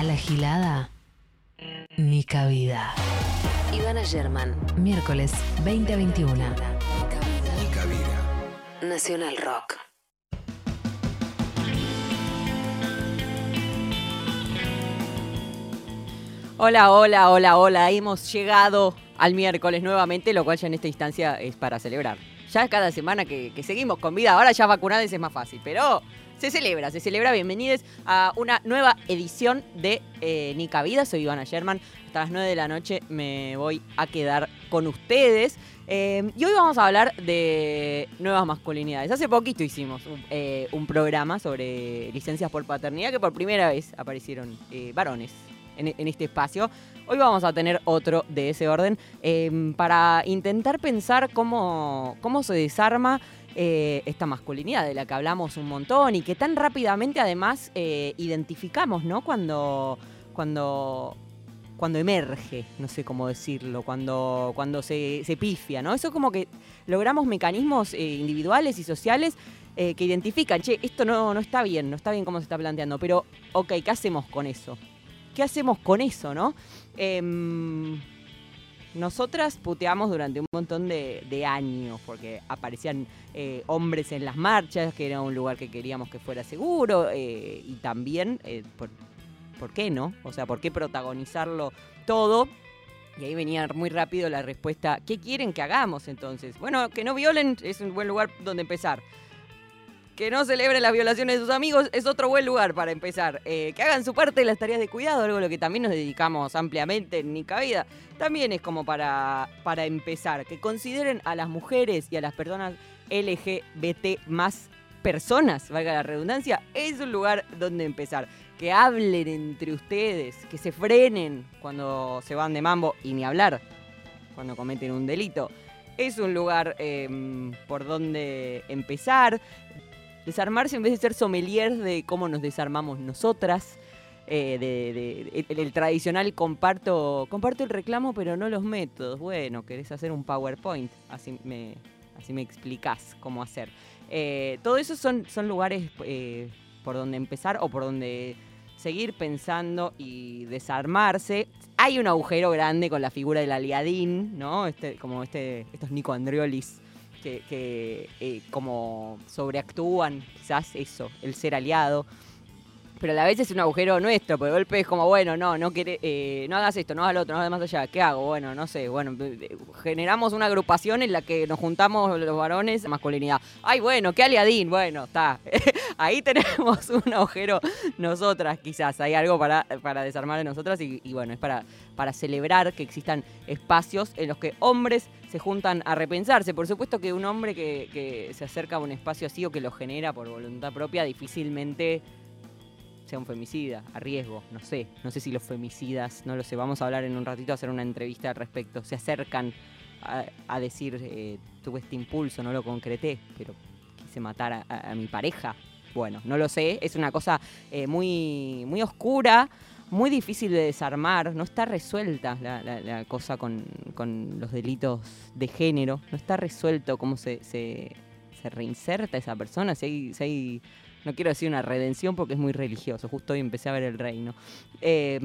A la gilada, ni cabida. Ivana German, miércoles 20 a 21. Ni cabida. Nacional Rock. Hola, hola, hola, hola. Hemos llegado al miércoles nuevamente, lo cual ya en esta instancia es para celebrar. Ya cada semana que, que seguimos con vida, ahora ya vacunadas es más fácil, pero se celebra, se celebra. Bienvenidos a una nueva edición de eh, Nica Vida. Soy Ivana Sherman. Hasta las 9 de la noche me voy a quedar con ustedes. Eh, y hoy vamos a hablar de nuevas masculinidades. Hace poquito hicimos un, eh, un programa sobre licencias por paternidad que por primera vez aparecieron eh, varones en, en este espacio. Hoy vamos a tener otro de ese orden eh, para intentar pensar cómo, cómo se desarma eh, esta masculinidad de la que hablamos un montón y que tan rápidamente además eh, identificamos, ¿no? Cuando, cuando, cuando emerge, no sé cómo decirlo, cuando, cuando se, se pifia, ¿no? Eso como que logramos mecanismos eh, individuales y sociales que identifican, che, esto no, no está bien, no está bien cómo se está planteando, pero, ok, ¿qué hacemos con eso? ¿Qué hacemos con eso, no? Nosotras puteamos durante un montón de, de años porque aparecían eh, hombres en las marchas, que era un lugar que queríamos que fuera seguro, eh, y también, eh, por, ¿por qué no? O sea, ¿por qué protagonizarlo todo? Y ahí venía muy rápido la respuesta, ¿qué quieren que hagamos entonces? Bueno, que no violen es un buen lugar donde empezar. Que no celebren las violaciones de sus amigos es otro buen lugar para empezar. Eh, que hagan su parte de las tareas de cuidado, algo a lo que también nos dedicamos ampliamente en Nica Vida. También es como para, para empezar. Que consideren a las mujeres y a las personas LGBT más personas, valga la redundancia, es un lugar donde empezar. Que hablen entre ustedes, que se frenen cuando se van de mambo y ni hablar cuando cometen un delito. Es un lugar eh, por donde empezar. Desarmarse en vez de ser sommeliers de cómo nos desarmamos nosotras. eh, el, tradicional comparto, comparto el reclamo, pero no los métodos. Bueno, querés hacer un PowerPoint, así me, así me explicás cómo hacer. Eh, todo eso son, son lugares eh, por donde empezar o por donde seguir pensando y desarmarse. Hay un agujero grande con la figura del aliadín, ¿no? Este, como este, estos Nico Andriolis que, que, eh, como sobreactúan, quizás eso, el ser aliado. Pero a la vez es un agujero nuestro, porque de golpe es como, bueno, no, no, queré- eh, no hagas esto, no hagas lo otro, no hagas más allá. ¿Qué hago? Bueno, no sé, bueno, generamos una agrupación en la que nos juntamos los varones, masculinidad. Ay, bueno, qué aliadín, bueno, está. Ahí tenemos un agujero nosotras, quizás. Hay algo para, para desarmar en nosotras y, bueno, es para, para celebrar que existan espacios en los que hombres se juntan a repensarse. Por supuesto que un hombre que se acerca a un espacio así o que lo genera por voluntad propia difícilmente sea un femicida, a riesgo, no sé, no sé si los femicidas, no lo sé, vamos a hablar en un ratito, a hacer una entrevista al respecto, se acercan a, decir, eh, tuve este impulso, no lo concreté, pero quise matar a, mi pareja. Bueno, no lo sé, es una cosa eh, muy, muy oscura, muy difícil de desarmar, no está resuelta la cosa con, con los delitos de género, no está resuelto cómo se, se, se reinserta esa persona, si hay, si hay no quiero decir una redención porque es muy religioso. Justo hoy empecé a ver el reino. Eh,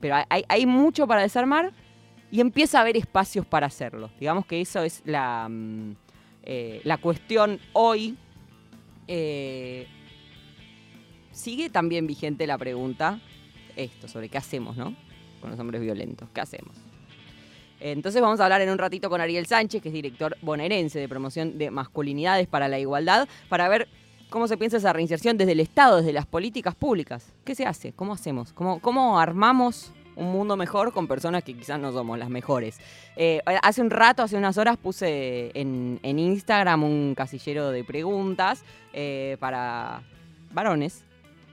pero hay, hay mucho para desarmar y empieza a haber espacios para hacerlo. Digamos que eso es la, mm, eh, la cuestión hoy. Eh, sigue también vigente la pregunta, esto, sobre qué hacemos, ¿no? Con los hombres violentos. ¿Qué hacemos? Entonces vamos a hablar en un ratito con Ariel Sánchez, que es director bonaerense de promoción de masculinidades para la igualdad, para ver cómo se piensa esa reinserción desde el Estado, desde las políticas públicas. ¿Qué se hace? ¿Cómo hacemos? ¿Cómo, cómo armamos un mundo mejor con personas que quizás no somos las mejores? Eh, hace un rato, hace unas horas, puse en, en Instagram un casillero de preguntas eh, para varones,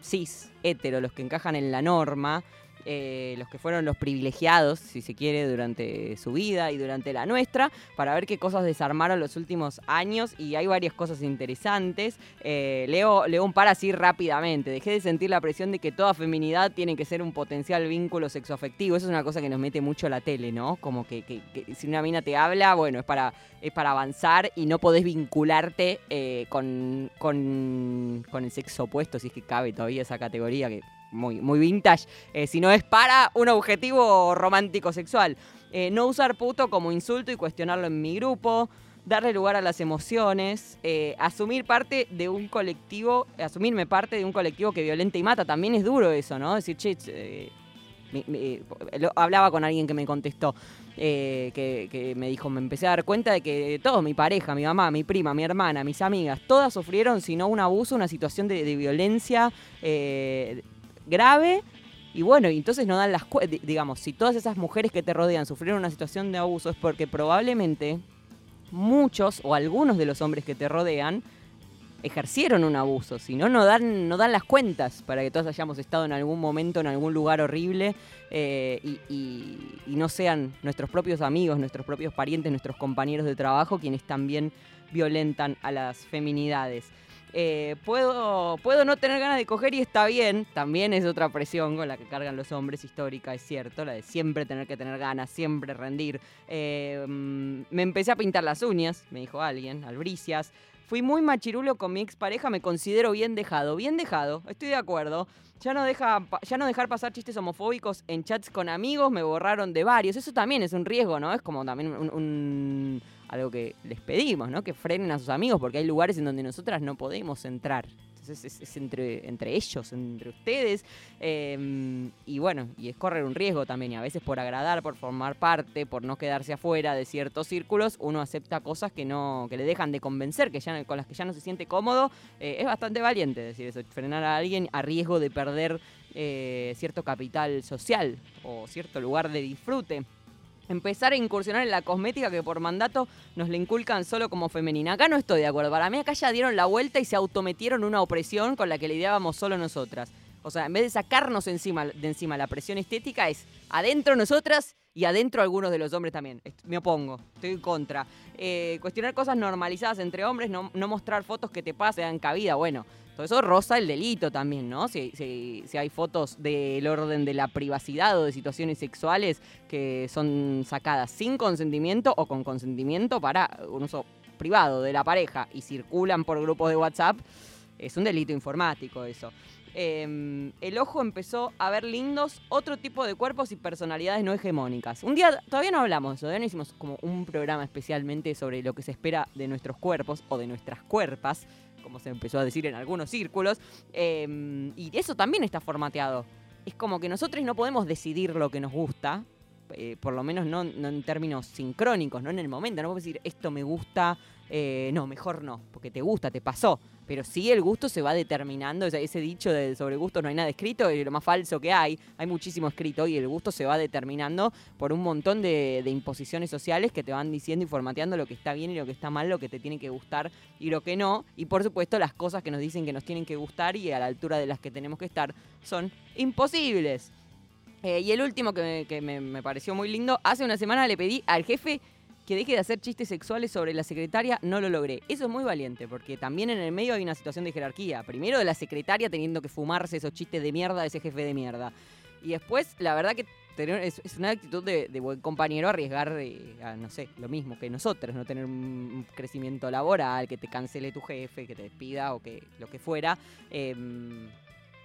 cis, hetero, los que encajan en la norma, eh, los que fueron los privilegiados, si se quiere, durante su vida y durante la nuestra, para ver qué cosas desarmaron los últimos años y hay varias cosas interesantes. Eh, leo, leo un par así rápidamente. Dejé de sentir la presión de que toda feminidad tiene que ser un potencial vínculo sexoafectivo. Eso es una cosa que nos mete mucho la tele, ¿no? Como que, si una mina te habla, bueno, es para, es para avanzar y no podés vincularte eh, con, con, con el sexo opuesto, si es que cabe todavía esa categoría que muy, muy vintage, eh, sino es para un objetivo romántico sexual. Eh, no usar puto como insulto y cuestionarlo en mi grupo darle lugar a las emociones, eh, asumir parte de un colectivo, asumirme parte de un colectivo que violenta y mata, también es duro eso, ¿no? Decir, che, eh, hablaba con alguien que me contestó, que, me dijo, me empecé a dar cuenta de que todos, mi pareja, mi mamá, mi prima, mi hermana, mis amigas, todas sufrieron, si no un abuso, una situación de violencia grave. Y bueno, entonces no dan las digamos, si todas esas mujeres que te rodean sufrieron una situación de abuso es porque probablemente muchos o algunos de los hombres que te rodean ejercieron un abuso, si no, no dan, no dan las cuentas para que todos hayamos estado en algún momento en algún lugar horrible eh, y, no sean nuestros propios amigos, nuestros propios parientes, nuestros compañeros de trabajo quienes también violentan a las feminidades. Eh, puedo, puedo no tener ganas de coger y está bien, también es otra presión con la que cargan los hombres histórica, es cierto, la de siempre tener que tener ganas, siempre rendir. Eh, mm, me empecé a pintar las uñas, me dijo alguien, albricias. Fui muy machirulo con mi expareja, me considero bien dejado. Bien dejado, estoy de acuerdo. Ya no, deja, ya no dejar pasar chistes homofóbicos en chats con amigos, me borraron de varios. Eso también es un riesgo, ¿no? Es como también un algo que les pedimos, ¿no? Que frenen a sus amigos, porque hay lugares en donde nosotras no podemos entrar. Entonces es, entre, entre ellos, entre ustedes. Em, y bueno, y es correr un riesgo también. Y a veces por agradar, por formar parte, por no quedarse afuera de ciertos círculos, uno acepta cosas que no, que le dejan de convencer, que ya, con las que ya no se siente cómodo. Eh, es bastante valiente decir eso, frenar a alguien a riesgo de perder eh, cierto capital social o cierto lugar de disfrute empezar a incursionar en la cosmética que por mandato nos le inculcan solo como femenina. Acá no estoy de acuerdo. Para mí acá ya dieron la vuelta y se autometieron una opresión con la que lidiábamos solo nosotras. O sea, en vez de sacarnos encima, de encima la presión estética, es adentro nosotras y adentro algunos de los hombres también. Me opongo, estoy en contra. Eh, cuestionar cosas normalizadas entre hombres, no, mostrar fotos que te pasen cabida. Bueno, todo eso roza el delito también, ¿no? Si, si, hay fotos del orden de la privacidad o de situaciones sexuales que son sacadas sin consentimiento o con consentimiento para un uso privado de la pareja y circulan por grupos de WhatsApp, es un delito informático eso. Em, el ojo empezó a ver lindos otro tipo de cuerpos y personalidades no hegemónicas. Un día, todavía no hablamos, todavía no hicimos como un programa especialmente sobre lo que se espera de nuestros cuerpos o de nuestras cuerpas como se empezó a decir en algunos círculos, em, y eso también está formateado. Es como que nosotros no podemos decidir lo que nos gusta, eh, por lo menos no, en términos sincrónicos, no en el momento, no podemos decir esto me gusta, eh, no, mejor no, porque te gusta, te pasó. Pero sí el gusto se va determinando, ese dicho de sobre gusto no hay nada escrito, es lo más falso que hay, hay muchísimo escrito y el gusto se va determinando por un montón de, imposiciones sociales que te van diciendo y formateando lo que está bien y lo que está mal, lo que te tiene que gustar y lo que no. Y por supuesto las cosas que nos dicen que nos tienen que gustar y a la altura de las que tenemos que estar son imposibles. Eh, y el último que, me pareció muy lindo, hace una semana le pedí al jefe que deje de hacer chistes sexuales sobre la secretaria, no lo logré. Eso es muy valiente, porque también en el medio hay una situación de jerarquía. Primero de la secretaria teniendo que fumarse esos chistes de mierda de ese jefe de mierda. Y después, la verdad que es, una actitud de, buen compañero arriesgar, eh, a, no sé, lo mismo que nosotros, no tener un crecimiento laboral, que te cancele tu jefe, que te despida o que lo que fuera. Em,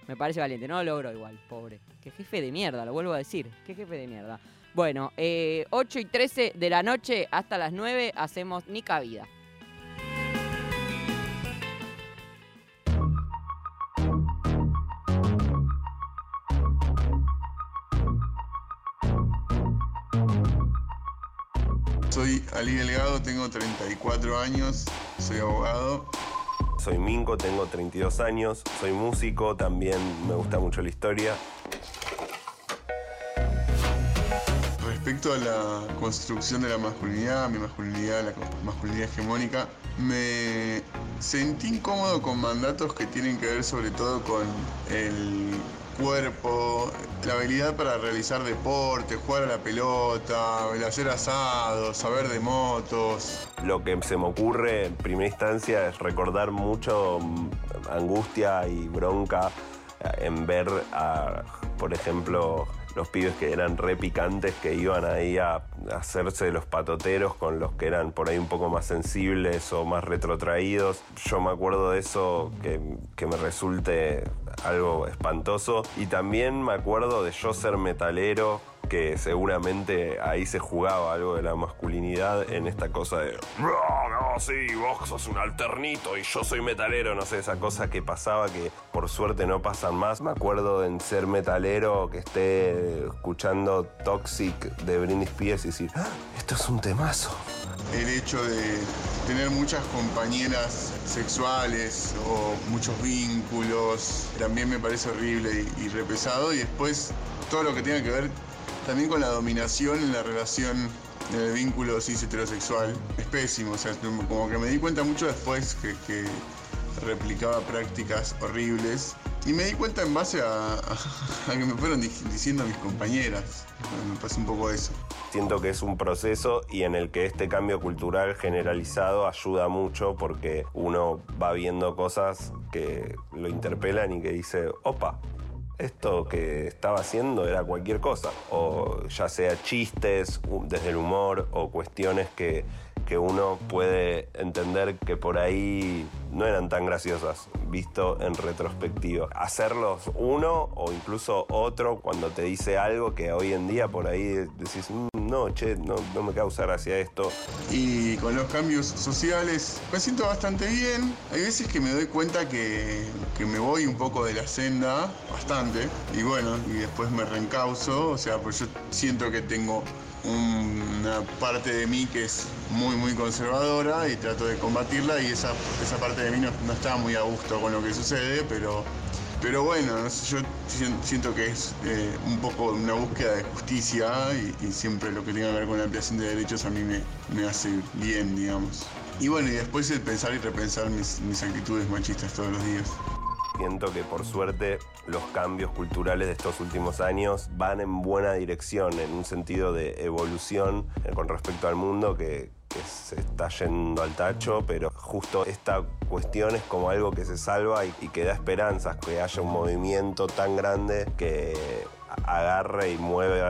me parece valiente, no lo logro igual, pobre. Qué jefe de mierda, lo vuelvo a decir. Qué jefe de mierda. Bueno, eh, 8 y 13 de la noche hasta las 9 hacemos Nica Vida. Soy Ali Delgado, tengo 34 años, soy abogado. Soy Minco, tengo 32 años, soy músico, también me gusta mucho la historia. respecto a la construcción de la masculinidad, mi masculinidad, la masculinidad hegemónica, me sentí incómodo con mandatos que tienen que ver sobre todo con el cuerpo, la habilidad para realizar deporte, jugar a la pelota, el hacer asados, saber de motos. Lo que se me ocurre en primera instancia es recordar mucho angustia y bronca en ver a por ejemplo, los pibes que eran re picantes que iban ahí a hacerse los patoteros con los que eran por ahí un poco más sensibles o más retrotraídos. Yo me acuerdo de eso que, que me resulte algo espantoso. Y también me acuerdo de yo ser metalero que seguramente ahí se jugaba algo de la masculinidad en esta cosa de no, sí, vos sos un alternito y yo soy metalero, no sé, esa cosa que pasaba que por suerte no pasan más. Me acuerdo en ser metalero que esté escuchando Toxic de Britney Spears y decir, "Ah, esto es un temazo. El hecho de tener muchas compañeras sexuales o muchos vínculos también me parece horrible y, y re pesado. Y después todo lo que tenga que ver también con la dominación en la relación, en el vínculo cis heterosexual, es pésimo. O sea, como que me di cuenta mucho después que, replicaba prácticas horribles. Y me di cuenta en base a, a- que me fueron di- diciendo mis compañeras. Me pasó un poco eso. Siento que es un proceso y en el que este cambio cultural generalizado ayuda mucho porque uno va viendo cosas que lo interpelan y que dice, opa, esto que estaba haciendo era cualquier cosa. O ya sea chistes desde el humor o cuestiones que, que uno puede entender que por ahí no eran tan graciosas, visto en retrospectiva. Hacerlos uno o incluso otro cuando te dice algo que hoy en día por ahí decís, "Mm, no, che, no, no me causa gracia esto. Y con los cambios sociales me siento bastante bien. Hay veces que me doy cuenta que, que me voy un poco de la senda, bastante, y bueno, y después me reencauzo. O sea, pues yo siento que tengo una parte de mí que es muy, muy conservadora y trato de combatirla y esa, esa parte de mí no, no está muy a gusto con lo que sucede, pero pero bueno, yo sien- siento que es eh, un poco una búsqueda de justicia y, y siempre lo que tenga que ver con la ampliación de derechos a mí me, me hace bien, digamos. Y bueno, y después el pensar y repensar mis, mis actitudes machistas todos los días. Siento que por suerte los cambios culturales de estos últimos años van en buena dirección, en un sentido de evolución eh, con respecto al mundo que, que se está yendo al tacho, pero justo esta cuestión es como algo que se salva y, y que da esperanzas, que haya un movimiento tan grande que agarre y mueve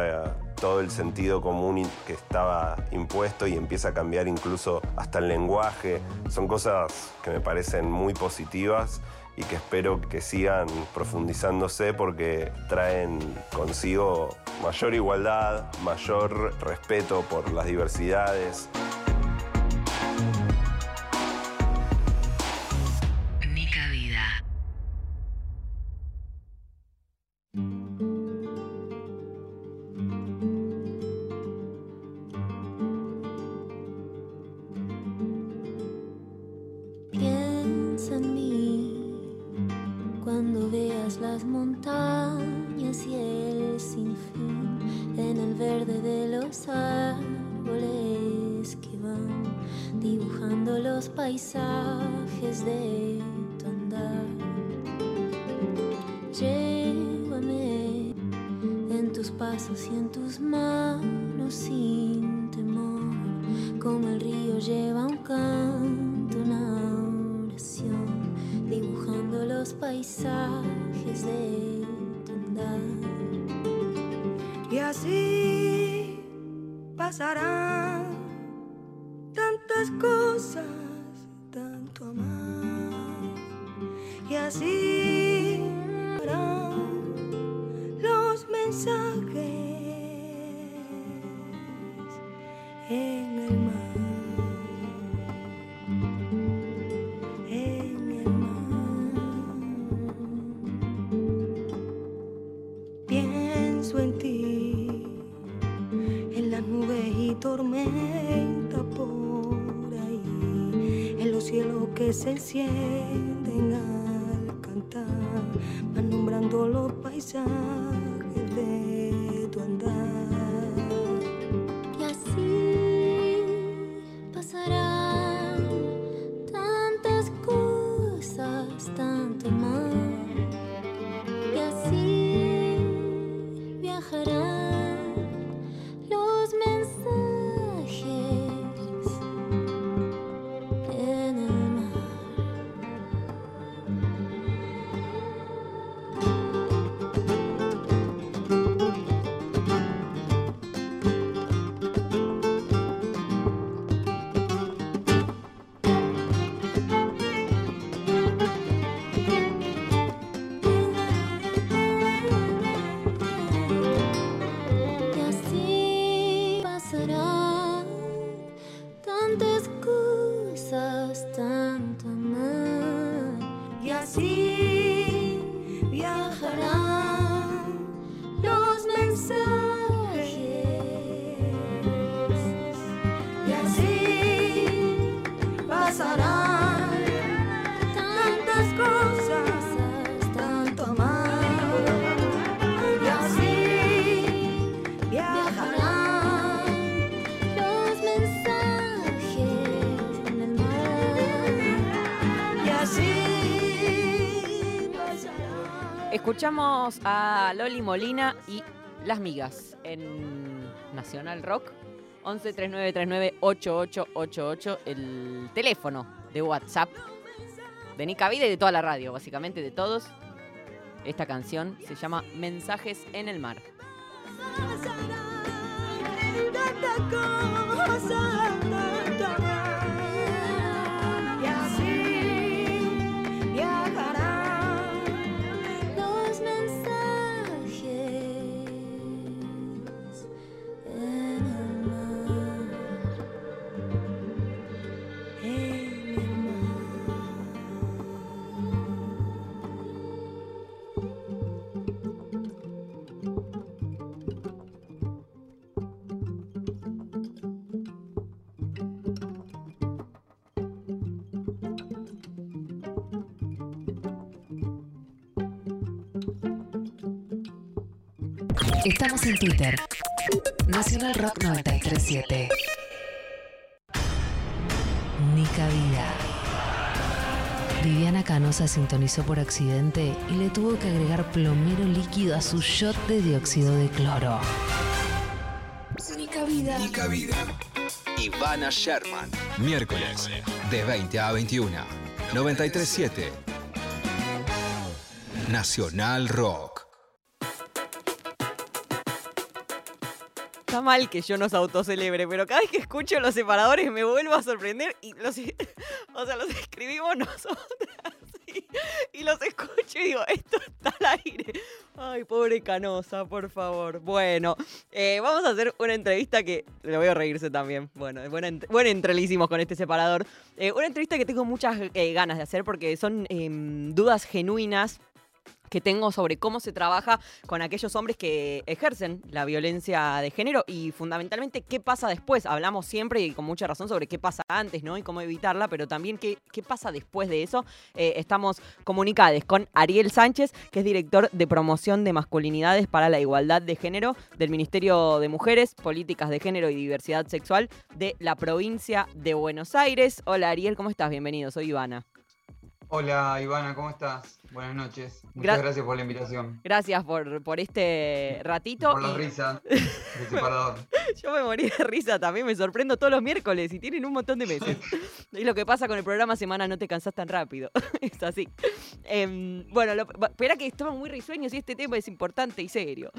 todo el sentido común que estaba impuesto y empieza a cambiar incluso hasta el lenguaje. Son cosas que me parecen muy positivas y que espero que sigan profundizándose porque traen consigo mayor igualdad, mayor respeto por las diversidades. Y así pasarán tantas cosas, tanto amar. Y así se encienden al cantar, van los paisajes de tu andar. Y así Escuchamos a Loli Molina y Las Migas en Nacional Rock. 11 39 39 8888, el teléfono de WhatsApp de Nica Vida y de toda la radio, básicamente de todos. Esta canción se llama Mensajes en el Mar. Estamos en Twitter. Nacional Rock 937. Nica Vida. Viviana Canosa sintonizó por accidente y le tuvo que agregar plomero líquido a su shot de dióxido de cloro. Nica Vida. Nica Vida. Ivana Sherman. Miércoles, de 20 a 21. 937. Nacional Rock. Está mal que yo nos autocelebre, pero cada vez que escucho los separadores me vuelvo a sorprender y los, o sea, los escribimos nosotras y, los escucho y digo, esto está al aire. Ay, pobre Canosa, por favor. Bueno, eh, vamos a hacer una entrevista que le voy a reírse también. Bueno, buena, ent- buena entre le hicimos con este separador. Eh, una entrevista que tengo muchas eh, ganas de hacer porque son em, dudas genuinas que tengo sobre cómo se trabaja con aquellos hombres que ejercen la violencia de género y fundamentalmente qué pasa después. Hablamos siempre y con mucha razón sobre qué pasa antes, ¿no? Y cómo evitarla, pero también qué, qué pasa después de eso. Eh, estamos comunicados con Ariel Sánchez, que es director de promoción de masculinidades para la igualdad de género del Ministerio de Mujeres, Políticas de Género y Diversidad Sexual de la provincia de Buenos Aires. Hola Ariel, ¿cómo estás? Bienvenido, soy Ivana. Hola Ivana, ¿cómo estás? Buenas noches. Gra- Muchas gracias por la invitación. Gracias por, por este ratito. Por la y- risa separador. Yo me morí de risa también, me sorprendo todos los miércoles y tienen un montón de meses. Es lo que pasa con el programa Semana No Te Cansás Tan Rápido. es así. Em, bueno, lo- espera que estamos muy risueños y este tema es importante y serio.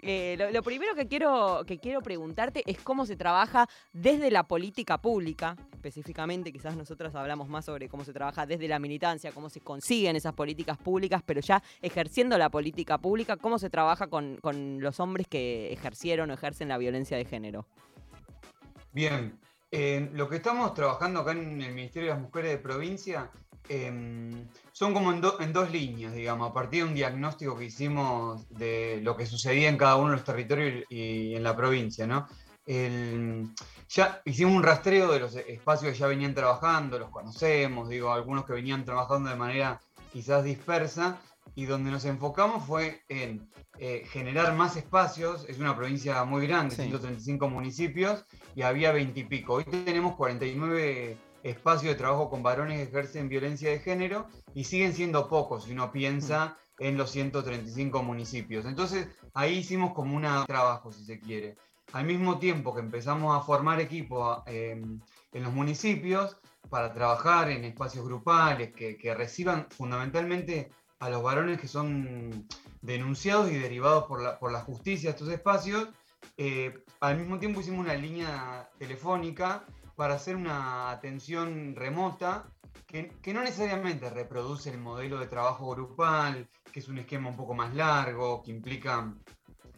Eh, lo, lo primero que quiero, que quiero preguntarte es cómo se trabaja desde la política pública, específicamente, quizás nosotros hablamos más sobre cómo se trabaja desde la militancia, cómo se consiguen esas políticas públicas, pero ya ejerciendo la política pública, cómo se trabaja con, con los hombres que ejercieron o ejercen la violencia de género. Bien, lo que estamos trabajando acá en el Ministerio de las Mujeres de Provincia eh, son como en, do- en dos líneas, digamos, a partir de un diagnóstico que hicimos de lo que sucedía en cada uno de los territorios y, en la provincia, ¿no? Ya hicimos un rastreo de los espacios que ya venían trabajando, los conocemos, digo, algunos que venían trabajando de manera quizás dispersa, y donde nos enfocamos fue en eh, generar más espacios, es una provincia muy grande, Sí. 135 municipios, y había 20 y pico. Hoy tenemos 49 espacios de trabajo con varones que ejercen violencia de género y siguen siendo pocos si uno piensa en los 135 municipios. Entonces ahí hicimos como un trabajo, si se quiere. Al mismo tiempo que empezamos a formar equipo eh, en los municipios para trabajar en espacios grupales que, que reciban fundamentalmente a los varones que son denunciados y derivados por la, por la justicia a estos espacios, eh, al mismo tiempo hicimos una línea telefónica para hacer una atención remota que, que no necesariamente reproduce el modelo de trabajo grupal, que es un esquema un poco más largo, que implica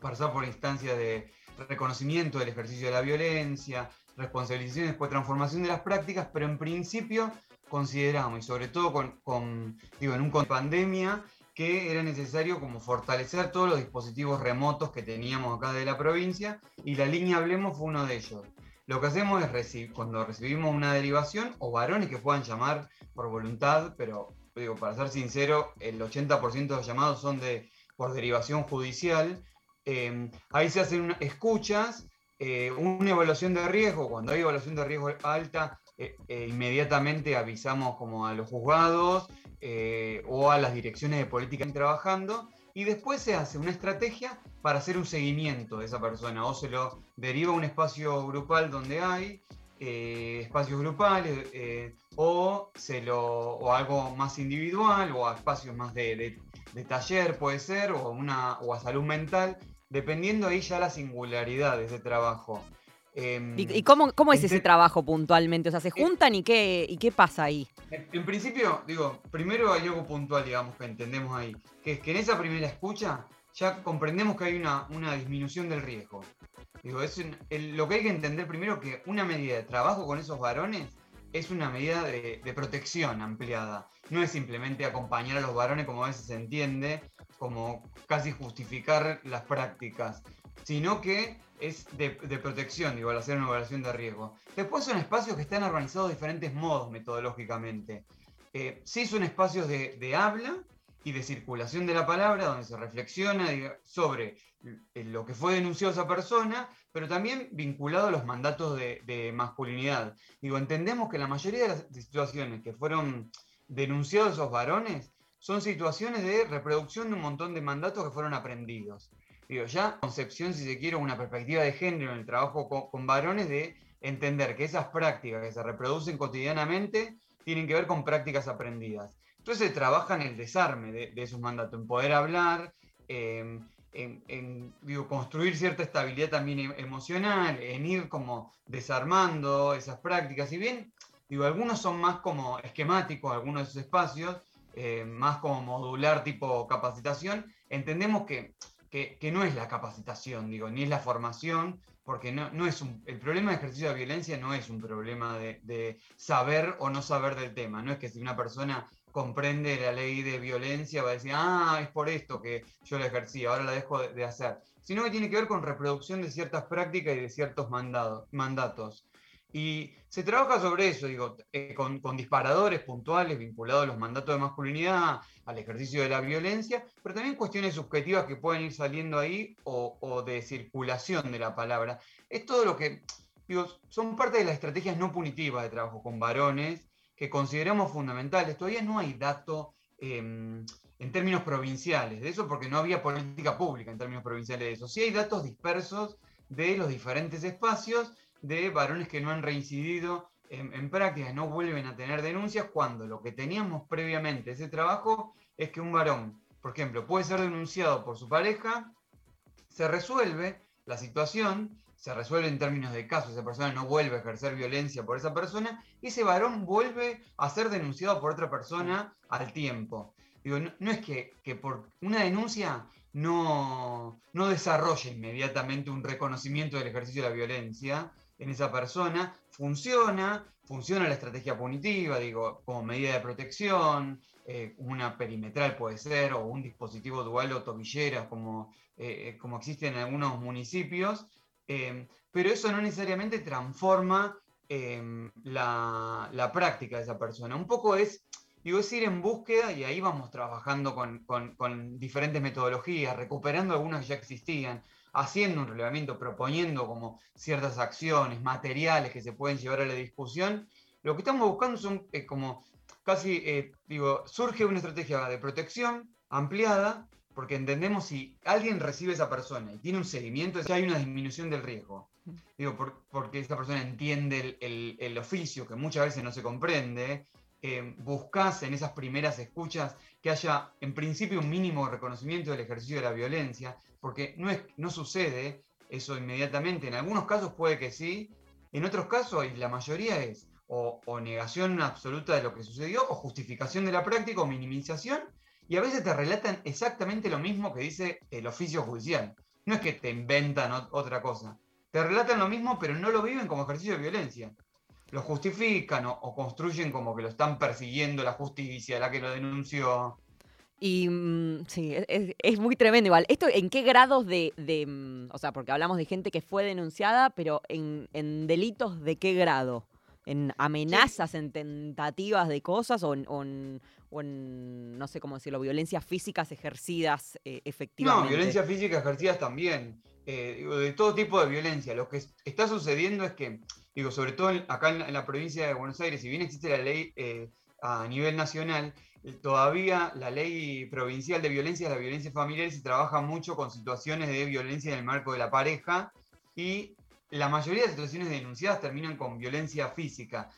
pasar por instancias de reconocimiento del ejercicio de la violencia, responsabilización después transformación de las prácticas, pero en principio consideramos, y sobre todo con, digo, en un con pandemia, que era necesario como fortalecer todos los dispositivos remotos que teníamos acá de la provincia y la línea Hablemos fue uno de ellos. Lo que hacemos es cuando recibimos una derivación o varones que puedan llamar por voluntad, pero digo, para ser sincero, el 80% de los llamados son de, por derivación judicial. Eh, ahí se hacen escuchas, eh, una evaluación de riesgo. Cuando hay evaluación de riesgo alta, eh, inmediatamente avisamos como a los juzgados o a las direcciones de política que trabajando. Y después se hace una estrategia para hacer un seguimiento de esa persona. O se lo deriva a un espacio grupal donde hay, espacios grupales o, se lo, o algo más individual o a espacios más de, de, taller puede ser o, una, o a salud mental, dependiendo ahí ya la singularidad de trabajo. Em, ¿Y, cómo, cómo, es ese trabajo puntualmente? O sea, ¿se eh, juntan y qué, y qué pasa ahí? En, principio, digo, primero hay algo puntual, digamos, que entendemos ahí, que es que en esa primera escucha ya comprendemos que hay una, una disminución del riesgo. Digo, es lo que hay que entender primero que una medida de trabajo con esos varones es una medida de, protección ampliada. No es simplemente acompañar a los varones, como a veces se entiende, como casi justificar las prácticas, sino que es de, protección, digo, al hacer una evaluación de riesgo. Después son espacios que están organizados de diferentes modos metodológicamente. Eh, sí son espacios de, habla y de circulación de la palabra, donde se reflexiona sobre lo que fue denunciado esa persona, pero también vinculado a los mandatos de, masculinidad. Digo, entendemos que la mayoría de las situaciones que fueron denunciados esos varones son situaciones de reproducción de un montón de mandatos que fueron aprendidos. Digo, ya concepción, si se quiere, una perspectiva de género en el trabajo con, varones de entender que esas prácticas que se reproducen cotidianamente tienen que ver con prácticas aprendidas. Entonces se trabaja en el desarme de, esos mandatos, en poder hablar, eh, en, construir cierta estabilidad también em, emocional, en ir como desarmando esas prácticas. Y bien, digo, algunos son más como esquemáticos, algunos de esos espacios, eh, más como modular tipo capacitación, entendemos que, que, no es la capacitación, digo, ni es la formación, porque no, no es un, el problema de ejercicio de violencia no es un problema de, de saber o no saber del tema, no es que si una persona comprende la ley de violencia, va a decir, ah, es por esto que yo la ejercí, ahora la dejo de, hacer, sino que tiene que ver con reproducción de ciertas prácticas y de ciertos mandatos. Y se trabaja sobre eso, digo, eh, con, disparadores puntuales vinculados a los mandatos de masculinidad, al ejercicio de la violencia, pero también cuestiones subjetivas que pueden ir saliendo ahí o, de circulación de la palabra. Es todo lo que, digo, son parte de las estrategias no punitivas de trabajo con varones que consideramos fundamentales. Todavía no hay dato em, en términos provinciales de eso, porque no había política pública en términos provinciales de eso. Sí hay datos dispersos de los diferentes espacios de varones que no han reincidido en, en prácticas, no vuelven a tener denuncias, cuando lo que teníamos previamente ese trabajo es que un varón, por ejemplo, puede ser denunciado por su pareja, se resuelve la situación se resuelve en términos de caso, esa persona no vuelve a ejercer violencia por esa persona, y ese varón vuelve a ser denunciado por otra persona al tiempo. Digo, no, es que, por una denuncia no, no desarrolle inmediatamente un reconocimiento del ejercicio de la violencia en esa persona, funciona, funciona la estrategia punitiva, digo, como medida de protección, eh, una perimetral puede ser, o un dispositivo dual o tobilleras, como, eh, eh, como existe en algunos municipios, pero eso no necesariamente transforma em, la, práctica de esa persona. Un poco es, digo, es ir en búsqueda y ahí vamos trabajando con, diferentes metodologías, recuperando algunas que ya existían, haciendo un relevamiento, proponiendo como ciertas acciones, materiales que se pueden llevar a la discusión. Lo que estamos buscando son eh, como casi, eh, digo, surge una estrategia de protección ampliada porque entendemos si alguien recibe a esa persona y tiene un seguimiento, que hay una disminución del riesgo. Digo, porque esa persona entiende el, oficio, que muchas veces no se comprende, eh, buscas en esas primeras escuchas que haya en principio un mínimo reconocimiento del ejercicio de la violencia, porque no, es, no sucede eso inmediatamente. En algunos casos puede que sí, en otros casos, y la mayoría es o, o negación absoluta de lo que sucedió, o justificación de la práctica, o minimización, y a veces te relatan exactamente lo mismo que dice el oficio judicial. No es que te inventan otra cosa. Te relatan lo mismo, pero no lo viven como ejercicio de violencia. Lo justifican o, construyen como que lo están persiguiendo la justicia, la que lo denunció. Y mm, sí, es, es muy tremendo igual. ¿Esto en qué grados de, de, mm, o sea, porque hablamos de gente que fue denunciada, pero en, en delitos de qué grado? ¿En amenazas, en tentativas de cosas o en, o en- o en, no sé cómo decirlo, violencias físicas ejercidas eh, efectivamente? No, violencia física ejercidas también. Eh, de todo tipo de violencia. Lo que es- está sucediendo es que, digo, sobre todo en- acá en la, provincia de Buenos Aires, si bien existe la ley eh, a nivel nacional, eh, todavía la ley provincial de violencia la violencia familiar se trabaja mucho con situaciones de violencia en el marco de la pareja y la mayoría de situaciones denunciadas terminan con violencia física.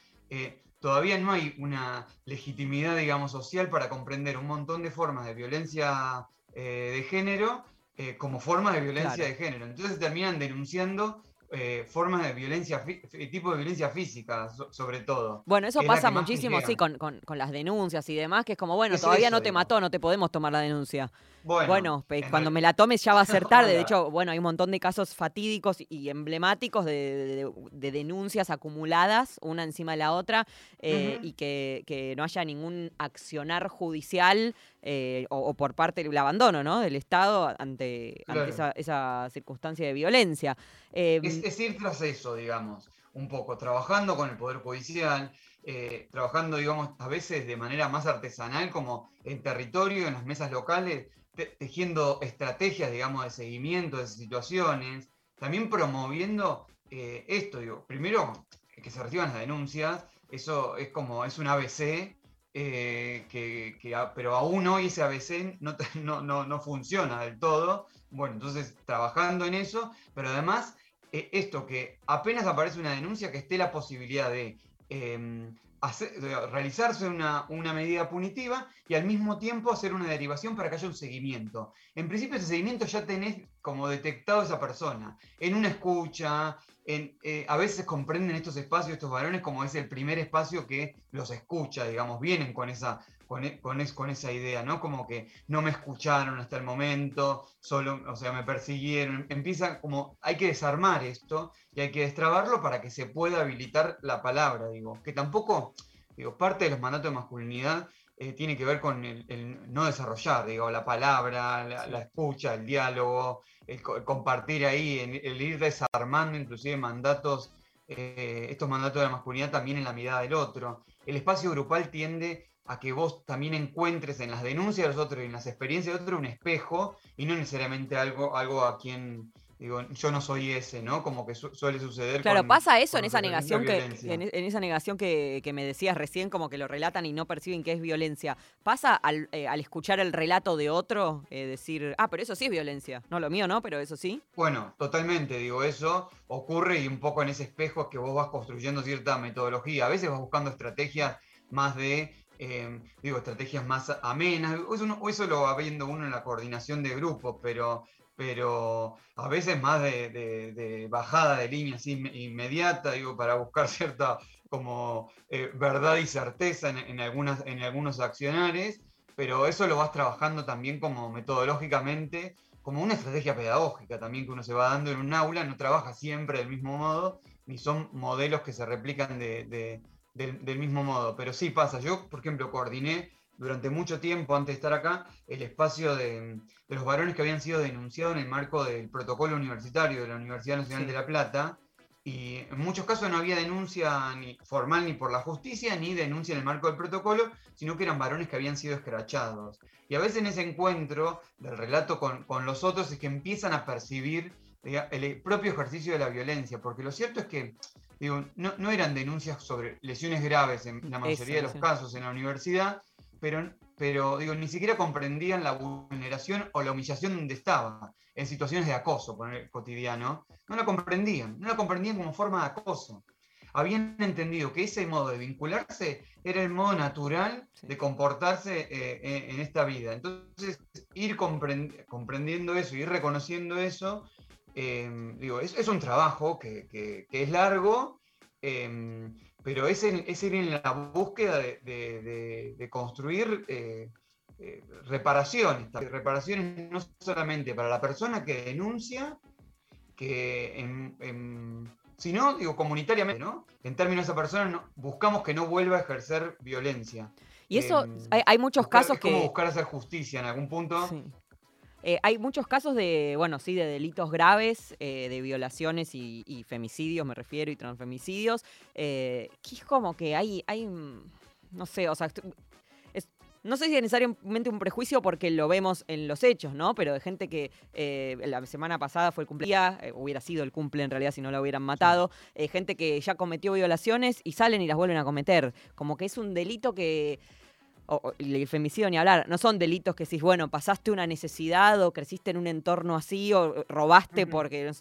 Todavía no hay una legitimidad, digamos, social para comprender un montón de formas de violencia de género eh, como formas de violencia Claro. de género. Entonces terminan denunciando eh, formas de violencia, tipo de violencia física, so- sobre todo. Bueno, eso pasa muchísimo, sí, con, con- con las denuncias y demás, que es como, bueno, Es todavía eso, no te digo. mató, no te podemos tomar la denuncia. Bueno, Bueno, cuando me la tomes ya va a ser tarde. De hecho, bueno, hay un montón de casos fatídicos y emblemáticos de, de- de- de denuncias acumuladas, una encima de la otra, eh, y que, que no haya ningún accionar judicial eh, o, o por parte del abandono ¿no? del Estado ante, ante Claro. esa, esa circunstancia de violencia. Eh, Es, es ir tras eso, digamos, un poco, trabajando con el Poder Judicial, eh, trabajando, digamos, a veces de manera más artesanal, como en territorio, en las mesas locales, te- tejiendo estrategias, digamos, de seguimiento de situaciones, también promoviendo eh, esto, digo, primero que se reciban las denuncias, eso es como, es un ABC, eh, que, pero aún hoy ese ABC no, no, no, no funciona del todo. Bueno, entonces trabajando en eso, pero además eh, esto que apenas aparece una denuncia, que esté la posibilidad de, eh, hacer- realizarse una, medida punitiva y al mismo tiempo hacer una derivación para que haya un seguimiento. En principio ese seguimiento ya tenés como detectado a esa persona, en una escucha, eh, a veces comprenden estos espacios, estos varones, como es el primer espacio que los escucha, digamos, vienen con esa, con, e- con, es- con esa idea, ¿no? Como que no me escucharon hasta el momento, solo, o sea, me persiguieron. Empieza como, hay que desarmar esto y hay que destrabarlo para que se pueda habilitar la palabra, digo, que tampoco, digo, parte de los mandatos de masculinidad eh, tiene que ver con el, el no desarrollar, digo, la palabra, la, la escucha, el diálogo, el, co- el compartir ahí, el, el ir desarmando inclusive mandatos, eh, estos mandatos de la masculinidad también en la mirada del otro. El espacio grupal tiende a que vos también encuentres en las denuncias de los otros y en las experiencias de otros un espejo y no necesariamente algo, algo a quien, digo, yo no soy ese, ¿no? Como que su- suele suceder. Claro, con- pasa eso en esa negación que en, e- en esa negación que, que me decías recién, como que lo relatan y no perciben que es violencia. ¿Pasa al, eh, al escuchar el relato de otro eh, decir, ah, pero eso sí es violencia? No lo mío, ¿no? Pero eso sí. Bueno, totalmente, digo, eso ocurre y un poco en ese espejo es que vos vas construyendo cierta metodología. A veces vas buscando estrategias más de, eh, digo, estrategias más amenas. Eso, eso lo va viendo uno en la coordinación de grupos, pero, pero a veces más de, de- bajada de línea inmediata, digo, para buscar cierta como eh, verdad y certeza en, algunas, en algunos accionares, pero eso lo vas trabajando también como metodológicamente como una estrategia pedagógica también que uno se va dando en un aula, no trabaja siempre del mismo modo, ni son modelos que se replican de- del, del mismo modo, pero sí pasa. Yo, por ejemplo, coordiné durante mucho tiempo, antes de estar acá, el espacio de, de los varones que habían sido denunciados en el marco del protocolo universitario de la Universidad Nacional Sí. de La Plata, y en muchos casos no había denuncia ni formal ni por la justicia, ni denuncia en el marco del protocolo, sino que eran varones que habían sido escrachados. Y a veces en ese encuentro del relato con, con los otros es que empiezan a percibir el propio ejercicio de la violencia, porque lo cierto es que digo, no, no eran denuncias sobre lesiones graves en la mayoría de los sí. casos en la universidad, pero, pero digo, ni siquiera comprendían la vulneración o la humillación donde estaba, en situaciones de acoso poner, cotidiano, no la comprendían, no la comprendían como forma de acoso. Habían entendido que ese modo de vincularse era el modo natural Sí. de comportarse eh, en, esta vida. Entonces, ir comprend- comprendiendo eso, ir reconociendo eso, eh, digo, es, es un trabajo que, que- que es largo, eh, pero es, en- es ir en la búsqueda de, de- de- de construir eh, eh, reparaciones, reparaciones no solamente para la persona que denuncia, que en, en- sino, digo, comunitariamente, ¿no? En términos de esa persona, no- buscamos que no vuelva a ejercer violencia. Y eso, em, hay, hay muchos buscar- casos es como que... buscar hacer justicia en algún punto. Sí. Eh, hay muchos casos de, bueno, sí, de delitos graves, eh, de violaciones y, y femicidios, me refiero, y transfemicidios, eh, que es como que hay, hay, mm, no sé, o sea, es- no sé si es necesariamente un prejuicio porque lo vemos en los hechos, ¿no? Pero de gente que la semana pasada fue el cumpleaños, hubiera sido el cumple en realidad si no la hubieran matado, gente que ya cometió violaciones y salen y las vuelven a cometer. Como que es un delito que o, el femicidio ni hablar, no son delitos que decís, bueno, pasaste una necesidad o creciste en un entorno así o robaste porque,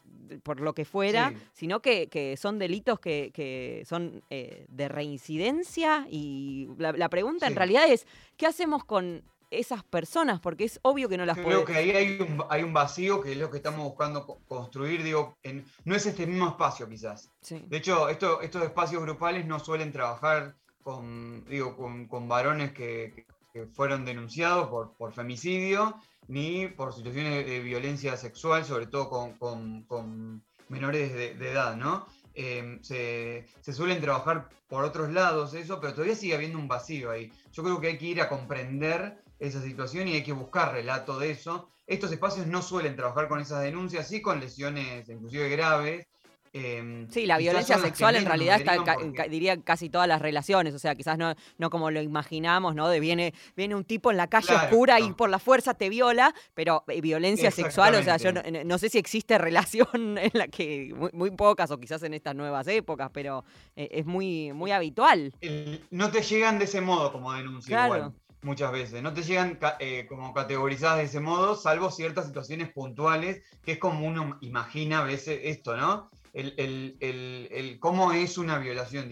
por lo que fuera, Sí. sino que, que son delitos que, que son eh, de reincidencia y la, la pregunta en realidad es, ¿qué hacemos con esas personas? Porque es obvio que no las Creo puedes... que ahí hay un, hay un vacío que es lo que estamos buscando co- construir, digo, en- no es este mismo espacio quizás. Sí. De hecho, esto- estos espacios grupales no suelen trabajar con, digo, con, con varones que, que fueron denunciados por, por femicidio, ni por situaciones de, violencia sexual, sobre todo con, con- con menores de, de edad, ¿no? Eh, se, se suelen trabajar por otros lados eso, pero todavía sigue habiendo un vacío ahí. Yo creo que hay que ir a comprender esa situación y hay que buscar relato de eso. Estos espacios no suelen trabajar con esas denuncias, sí con lesiones inclusive graves. Eh, Sí, la violencia sexual en realidad está, ca- porque- diría, casi todas las relaciones, o sea, quizás no, no como lo imaginamos, ¿no? De viene, viene un tipo en la calle Claro. oscura y por la fuerza te viola, pero eh, violencia sexual, o sea, yo no, sé si existe relación en la que, muy, muy pocas, o quizás en estas nuevas épocas, pero eh, es muy, muy habitual. el- no te llegan de ese modo como denuncia Claro. igual, muchas veces. No te llegan eh, como categorizadas de ese modo, salvo ciertas situaciones puntuales, que es como uno imagina a veces esto, ¿no? El, cómo es una violación.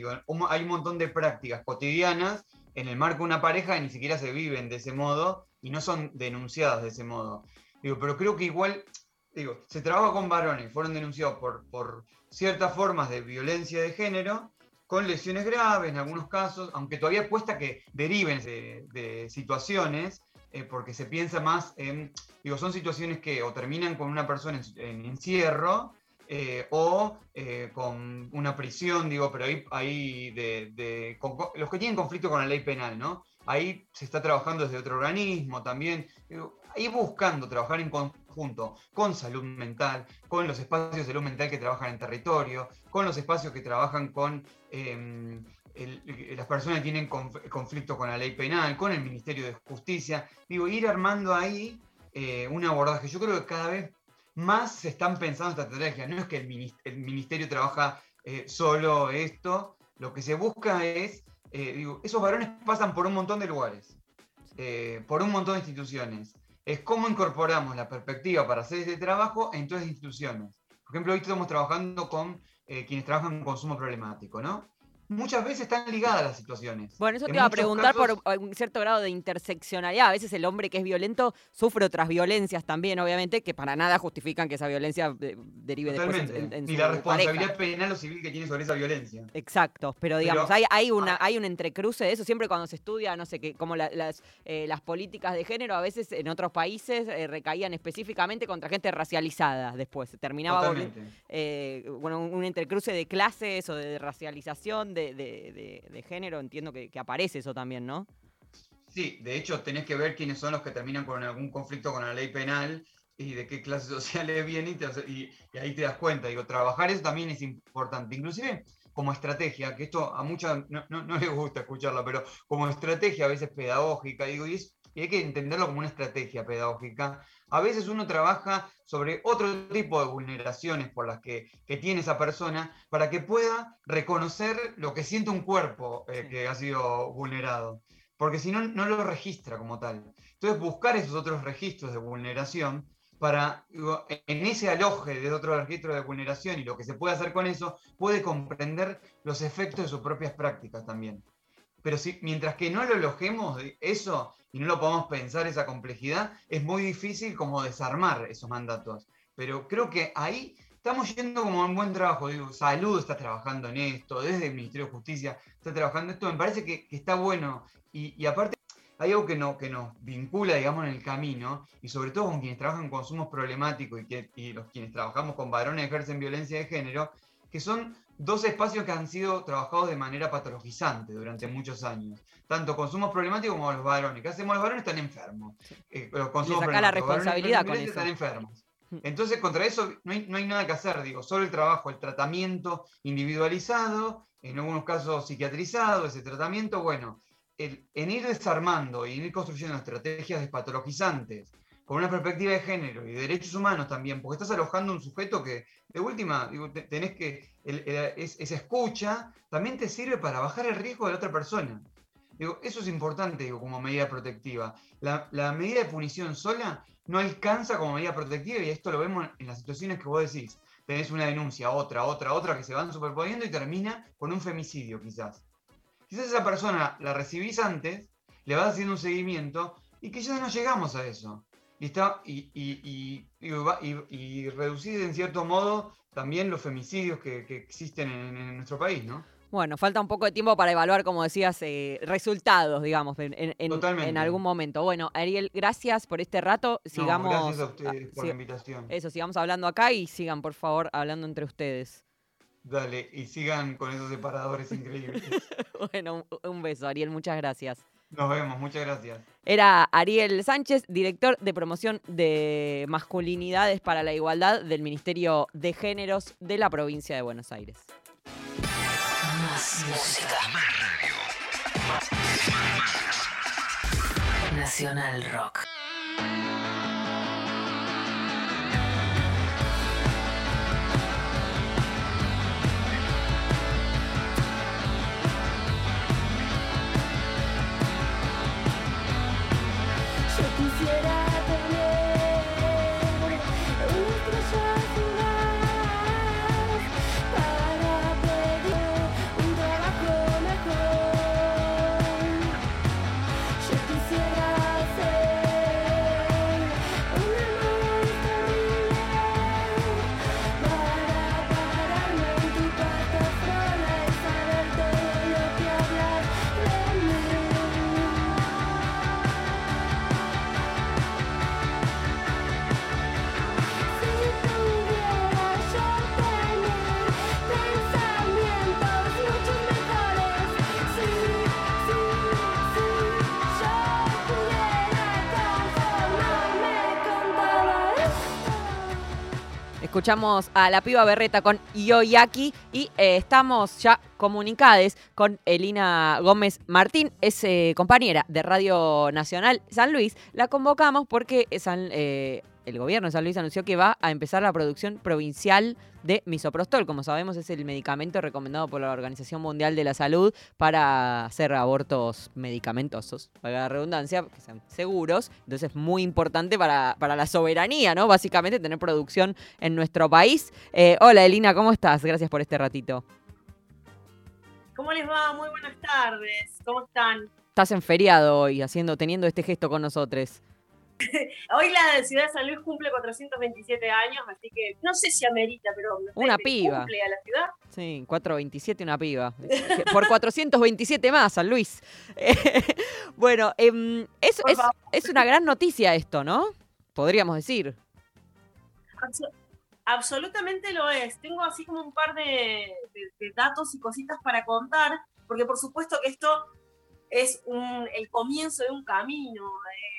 Hay un montón de prácticas cotidianas en el marco de una pareja que ni siquiera se viven de ese modo y no son denunciadas de ese modo. Pero creo que igual, digo, se trabaja con varones, fueron denunciados por, ciertas formas de violencia de género, con lesiones graves en algunos casos, aunque todavía cuesta que deriven de, situaciones, eh, porque se piensa más en, digo, son situaciones que terminan con una persona en encierro, eh, o eh, con una prisión, digo, pero ahí, ahí de, los que tienen conflicto con la ley penal, ¿no? Ahí se está trabajando desde otro organismo también, digo, ahí buscando trabajar en conjunto con salud mental, con los espacios de salud mental que trabajan en territorio, con los espacios que trabajan con eh, el- las personas que tienen conf- conflicto con la ley penal, con el Ministerio de Justicia, digo, ir armando ahí eh, un abordaje. Yo creo que cada vez más se están pensando esta estrategia. No es que el, minis- el ministerio trabaja eh, solo esto, lo que se busca es, eh, digo, esos varones pasan por un montón de lugares, eh, por un montón de instituciones. Es cómo incorporamos la perspectiva para hacer ese trabajo en todas las instituciones. Por ejemplo, hoy estamos trabajando con eh, quienes trabajan en consumo problemático, ¿no? Muchas veces están ligadas las situaciones. Bueno, eso te iba a preguntar casos- por un cierto grado de interseccionalidad. A veces el hombre que es violento sufre otras violencias también, obviamente, que para nada justifican que esa violencia eh, derive después en, en- y su la responsabilidad pareja. penal o civil que tiene sobre esa violencia. Exacto, pero digamos, Pero- hay, hay, una, hay un entrecruce de eso. Siempre cuando se estudia, no sé qué, como la- las, eh, las políticas de género, a veces en otros países eh, recaían específicamente contra gente racializada después. Terminaba eh, bueno, un, un entrecruce de clases o de racialización de, de- género, entiendo que, aparece eso también, ¿no? Sí, de hecho tenés que ver quiénes son los que terminan con algún conflicto con la ley penal y de qué clase social vienen y, y- ahí te das cuenta. Digo, trabajar eso también es importante. Inclusive como estrategia, que esto a muchas no, no- les gusta escucharla, pero como estrategia a veces pedagógica, digo, y, y hay que entenderlo como una estrategia pedagógica. A veces uno trabaja sobre otro tipo de vulneraciones por las que, que tiene esa persona para que pueda reconocer lo que siente un cuerpo eh, que ha sido vulnerado porque si no, no lo registra como tal. Entonces, buscar esos otros registros de vulneración para, en ese aloje de otro registro de vulneración y lo que se puede hacer con eso, puede comprender los efectos de sus propias prácticas también. Pero si, mientras que no lo alojemos eso y no lo podamos pensar esa complejidad, es muy difícil como desarmar esos mandatos. Pero creo que ahí estamos yendo como un buen trabajo. Digo, Salud está trabajando en esto, desde el Ministerio de Justicia está trabajando esto. Me parece que, está bueno. Y, aparte, hay algo que, no, que nos vincula, digamos, en el camino, y sobre todo con quienes trabajan en consumos problemáticos y, que, y los quienes trabajamos con varones ejercen violencia de género, que son dos espacios que han sido trabajados de manera patologizante durante muchos años. Tanto consumos problemáticos como los varones. ¿Qué hacemos? Los varones están enfermos. Eh, los consumos la responsabilidad con eso. Están enfermos. Entonces, contra eso no hay, no hay, nada que hacer, digo, solo el trabajo, el tratamiento individualizado, en algunos casos psiquiatrizado, ese tratamiento, bueno, en ir desarmando y en ir construyendo estrategias despatologizantes con una perspectiva de género y de derechos humanos también, porque estás alojando un sujeto que, de última, tenés que, esa escucha también te sirve para bajar el riesgo de la otra persona. Digo, eso es importante como medida protectiva. La, la, medida de punición sola no alcanza como medida protectiva y esto lo vemos en las situaciones que vos decís. Tenés una denuncia, otra, otra, otra que se van superponiendo y termina con un femicidio quizás. Quizás esa persona la recibís antes, le vas haciendo un seguimiento y que ya no llegamos a eso. Y, está, y, y, y, reducir en cierto modo también los femicidios que, existen en, nuestro país, ¿no? Bueno, falta un poco de tiempo para evaluar, como decías, eh, resultados, digamos, en, en, algún momento. Bueno, Ariel, gracias por este rato. Sigamos. gracias a ustedes por la invitación. Eso, sigamos hablando acá y sigan, por favor, hablando entre ustedes. Dale, y sigan con esos separadores increíbles. bueno, un, beso, Ariel, muchas gracias. Nos vemos, muchas gracias. Era Ariel Sánchez, director de promoción de masculinidades para la igualdad del Ministerio de Géneros de la provincia de Buenos Aires. Más música. Más radio. Nacional Rock. Escuchamos a la piba berreta con Yoyaki y eh, estamos ya comunicados con Elina Gómez Martín, es eh, compañera de Radio Nacional San Luis. La convocamos porque San, eh, el gobierno de San Luis anunció que va a empezar la producción provincial de misoprostol. Como sabemos, es el medicamento recomendado por la Organización Mundial de la Salud para hacer abortos medicamentosos, para la redundancia, que sean seguros. Entonces es muy importante para, para la soberanía, ¿no? Básicamente tener producción en nuestro país. Eh, hola, Elina, ¿cómo estás? Gracias por este ratito. ¿Cómo les va? Muy buenas tardes. ¿Cómo están? Estás en feriado hoy, haciendo, teniendo este gesto con nosotros. Hoy la ciudad de San Luis cumple 427 años, así que no sé si amerita, pero una piba. cumple a la ciudad. Sí, 427 una piba. Por 427 más, San Luis. bueno, em, es, es, una gran noticia esto, ¿no? Podríamos decir. absolutamente lo es. Tengo así como un par de, datos y cositas para contar, porque por supuesto que esto es el comienzo de un camino. Eh,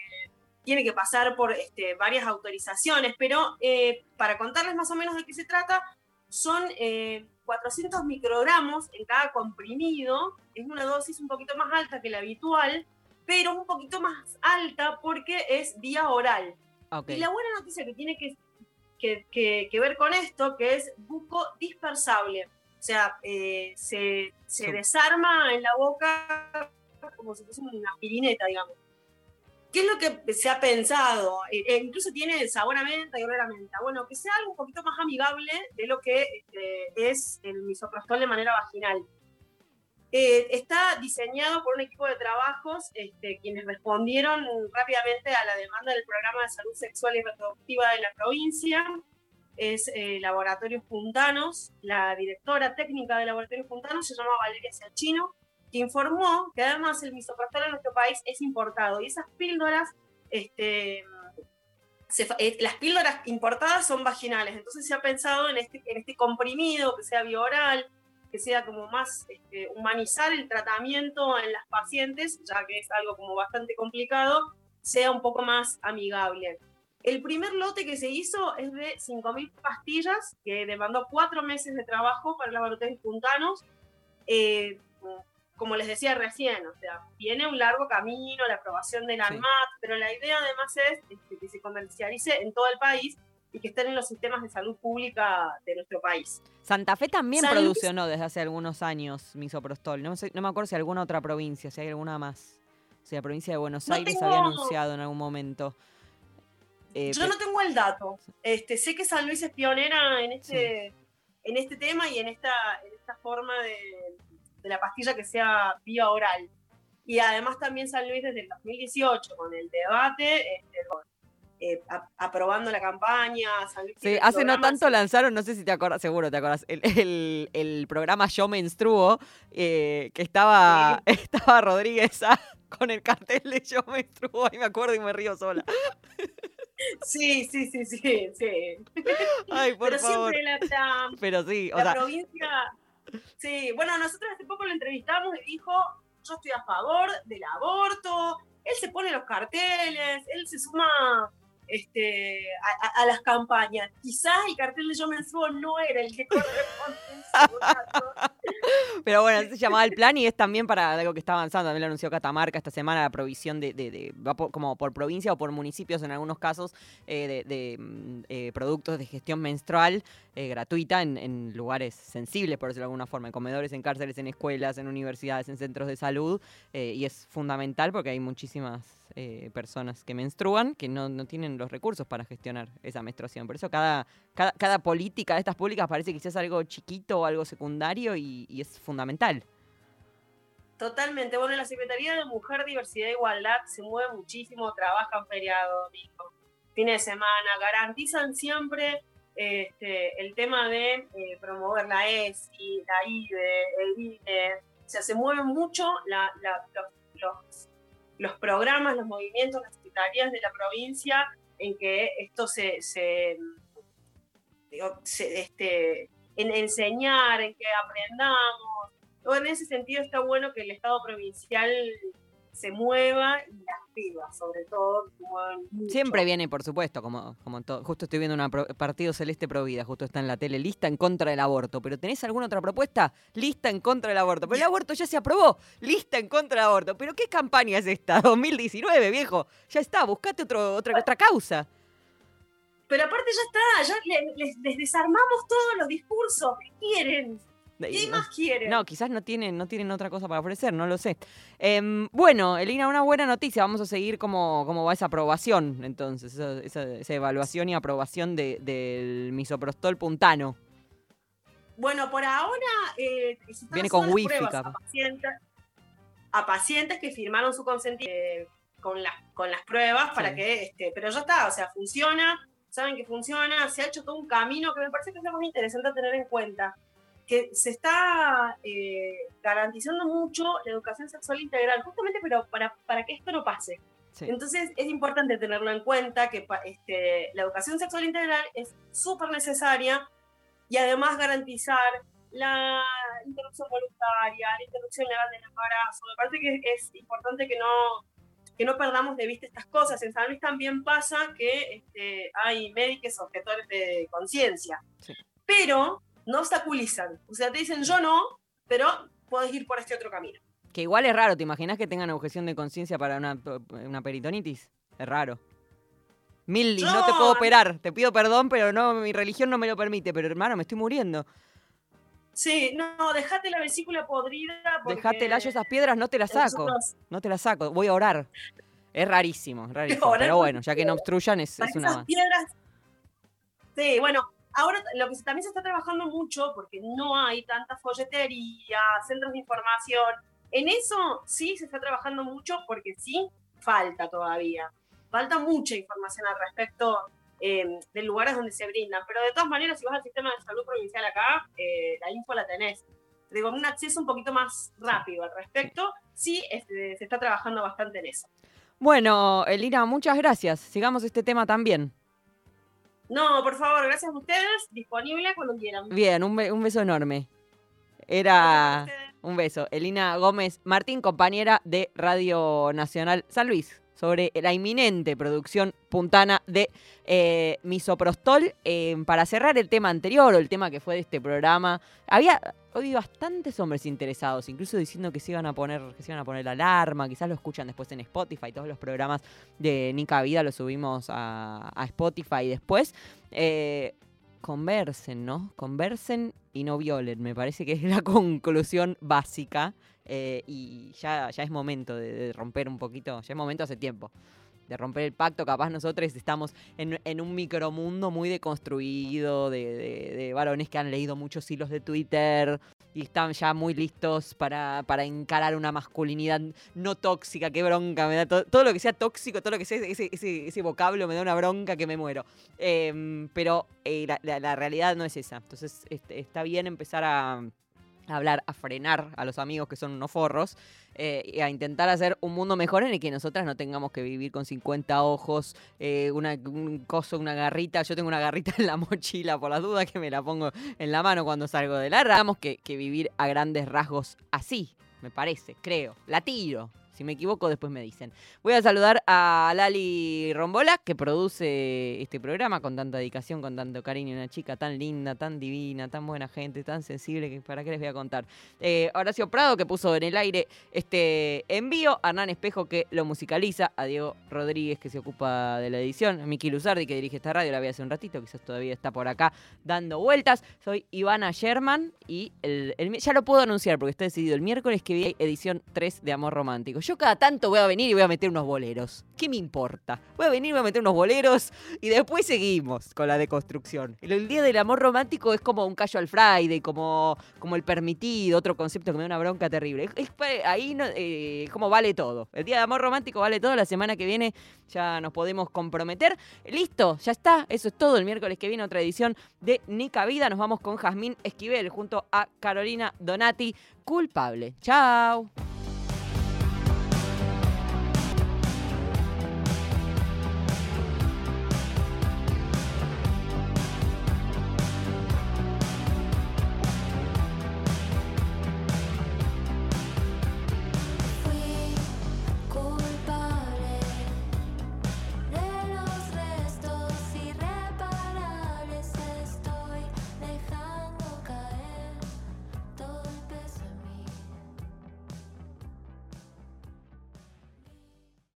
tiene que pasar por este, varias autorizaciones, pero eh, para contarles más o menos de qué se trata, son 400 eh, microgramos en cada comprimido, es una dosis un poquito más alta que la habitual, pero un poquito más alta porque es vía oral. Y la buena noticia que tiene que, que, ver con esto, que es buco dispersable, o sea, eh, se, se desarma en la boca como si fuese una pirineta, digamos. ¿Qué es lo que se ha pensado? Eh, eh, incluso tiene sabor a menta y olor a menta. Bueno, que sea algo un poquito más amigable de lo que este, es el misoprostol de manera vaginal. Eh, está diseñado por un equipo de trabajos este, quienes respondieron rápidamente a la demanda del programa de salud sexual y reproductiva de la provincia. Es Laboratorios Puntanos, la directora técnica de Laboratorios Puntanos se llama Valeria Ciachino que informó que además el misoprostol en nuestro país es importado y esas píldoras este, eh, las píldoras importadas son vaginales, entonces se ha pensado en este, en este comprimido que sea bioral, que sea como más este, humanizar el tratamiento en las pacientes, ya que es algo como bastante complicado, sea un poco más amigable. El primer lote que se hizo es de 5.000 pastillas, que demandó cuatro meses de trabajo para laboratorios puntanos. Eh, como les decía recién, o sea, viene un largo camino, la aprobación del ANMAT, pero la idea además es este, que se comercialice en todo el país y que estén en los sistemas de salud pública de nuestro país. Santa Fe también produce no desde hace algunos años misoprostol. No, no me acuerdo si alguna otra provincia, si hay alguna más. Si la provincia de Buenos Aires había anunciado en algún momento. Eh, Yo no tengo el dato. Este, sé que San Luis es pionera en este, en este tema y en esta, en esta forma de, de la pastilla que sea vía oral. Y además también San Luis desde el 2018 con el debate, este, eh, aprobando la campaña. sí, hace no tanto lanzaron, no sé si te acuerdas, seguro te acuerdas, el, programa Yo Menstruo, eh, que estaba, estaba Rodríguez con el cartel de Yo Menstruo, ahí me acuerdo y me río sola. Sí, sí, sí, sí, sí. Ay, por Pero favor. siempre la, Pero sí, o la provincia Sí, bueno, nosotros hace poco lo entrevistamos y dijo, yo estoy a favor del aborto, él se pone los carteles, él se suma este, a, las campañas. Quizás el cartel de Yo Mensuo no era el que corresponde. Pero bueno, se llamaba el plan y es también para algo que está avanzando. También lo anunció Catamarca esta semana, la provisión de, de, como por provincia o por municipios en algunos casos, eh, de, mm, eh, productos de gestión menstrual eh, gratuita en, lugares sensibles, por decirlo de alguna forma, en comedores, en cárceles, en escuelas, en universidades, en centros de salud. y es fundamental porque hay muchísimas eh, personas que menstruan que no, no, tienen los recursos para gestionar esa menstruación. Por eso cada, cada, política de estas públicas parece que es algo chiquito o algo secundario y, es fundamental. Totalmente. Bueno, la Secretaría de Mujer, Diversidad e Igualdad se mueve muchísimo, trabajan feriado, domingo, fines de semana, garantizan siempre este, el tema de eh, promover la ESI, la IDE, el INE. O sea, se mueven mucho los programas, los movimientos, las secretarías de la provincia en que esto se, se, este, en enseñar, en que aprendamos. en ese sentido está bueno que el Estado provincial se mueva y pibas, sobre todo, Siempre viene, por supuesto, como, como todo. Justo estoy viendo un partido celeste Provida, justo está en la tele, lista en contra del aborto. ¿Pero tenés alguna otra propuesta? Lista en contra del aborto. Pero el aborto ya se aprobó. Lista en contra del aborto. ¿Pero qué campaña es esta? 2019, viejo. Ya está, buscate otro, otra, otra causa. Pero aparte ya está, ya les, les desarmamos todos los discursos. ¿Qué quieren? ¿Qué más quieren? No, quizás no tienen, no tienen otra cosa para ofrecer, no lo sé. Em, bueno, Elina, una buena noticia. Vamos a seguir cómo, cómo va esa aprobación, entonces, esa, evaluación y aprobación del misoprostol puntano. Bueno, por ahora eh, viene con wifi. A pacientes, a pacientes que firmaron su consentimiento eh, con, las, con las pruebas para que, este, pero ya está, o sea, funciona, saben que funciona, se ha hecho todo un camino que me parece que es muy interesante tener en cuenta que se está eh, garantizando mucho la educación sexual integral, justamente pero para, para que esto no pase. Entonces es importante tenerlo en cuenta que este, la educación sexual integral es súper necesaria y además garantizar la interrupción voluntaria, la interrupción legal del embarazo. Me parece que es importante que no, que no perdamos de vista estas cosas. En San Luis también pasa que este, hay médicos objetores de conciencia. Pero no obstaculizan. O sea, te dicen yo no, pero puedes ir por este otro camino. Que igual es raro, ¿te imaginas que tengan objeción de conciencia para una, peritonitis? Es raro. Milly, no, te puedo operar, te pido perdón, pero no, mi religión no me lo permite, pero hermano, me estoy muriendo. Sí, no, dejate la vesícula podrida. Dejátela, yo esas piedras no te las saco. No te las saco, voy a orar. Es rarísimo, es rarísimo. Pero bueno, ya que no obstruyan, es, es una. Piedras... Sí, bueno, Ahora lo que también se está trabajando mucho, porque no hay tanta folletería, centros de información, en eso sí se está trabajando mucho porque sí falta todavía. Falta mucha información al respecto eh, de lugares donde se brindan. Pero de todas maneras, si vas al sistema de salud provincial acá, eh, la info la tenés. Digo, un acceso un poquito más rápido al respecto, sí se está trabajando bastante en eso. Bueno, Elina, muchas gracias. Sigamos este tema también. No, por favor, gracias a ustedes. Disponible cuando quieran. Bien, un, be- un beso enorme. Era un beso. Elina Gómez Martín, compañera de Radio Nacional San Luis, sobre la inminente producción puntana de eh, Misoprostol. Eh, para cerrar el tema anterior o el tema que fue de este programa, había hoy bastantes hombres interesados, incluso diciendo que se iban a poner, que se iban a poner la alarma, quizás lo escuchan después en Spotify, todos los programas de Nica Vida los subimos a, Spotify después. Eh, conversen, ¿no? Conversen y no violen. Me parece que es la conclusión básica. Eh, y ya, ya es momento de, romper un poquito, ya es momento hace tiempo. De romper el pacto, capaz nosotros estamos en, en un micromundo muy deconstruido, de, varones que han leído muchos hilos de Twitter y están ya muy listos para, para encarar una masculinidad no tóxica, qué bronca, me da todo, todo lo que sea tóxico, todo lo que sea ese, ese, vocablo me da una bronca que me muero. Em, pero eh, la realidad no es esa. Entonces este, está bien empezar a, hablar, a frenar a los amigos que son unos forros eh, a intentar hacer un mundo mejor en el que nosotras no tengamos que vivir con 50 ojos, eh, una, un coso, una garrita. Yo tengo una garrita en la mochila por las dudas que me la pongo en la mano cuando salgo de la Tenemos que, que vivir a grandes rasgos así, me parece, creo. La tiro. Si me equivoco, después me dicen. Voy a saludar a Lali Rombola, que produce este programa con tanta dedicación, con tanto cariño. Una chica tan linda, tan divina, tan buena gente, tan sensible, que para qué les voy a contar. Eh, Horacio Prado, que puso en el aire este envío. A Hernán Espejo, que lo musicaliza. A Diego Rodríguez, que se ocupa de la edición. A Miki Luzardi, que dirige esta radio. La vi hace un ratito, quizás todavía está por acá dando vueltas. Soy Ivana Sherman y ya lo puedo anunciar porque está decidido. El miércoles que viene edición 3 de Amor Romántico. Cada tanto voy a venir y voy a meter unos boleros. ¿Qué me importa? Voy a venir, voy a meter unos boleros y después seguimos con la deconstrucción. El, día del amor romántico es como un casual Friday, como, como el permitido, otro concepto que me da una bronca terrible. Es- es ahí eh, como vale todo. El día de amor romántico vale todo. La semana que viene ya nos podemos comprometer. Listo, ya está. Eso es todo. El miércoles que viene otra edición de Nica Vida. Nos vamos con Jazmín Esquivel junto a Carolina Donati. Culpable. Chao.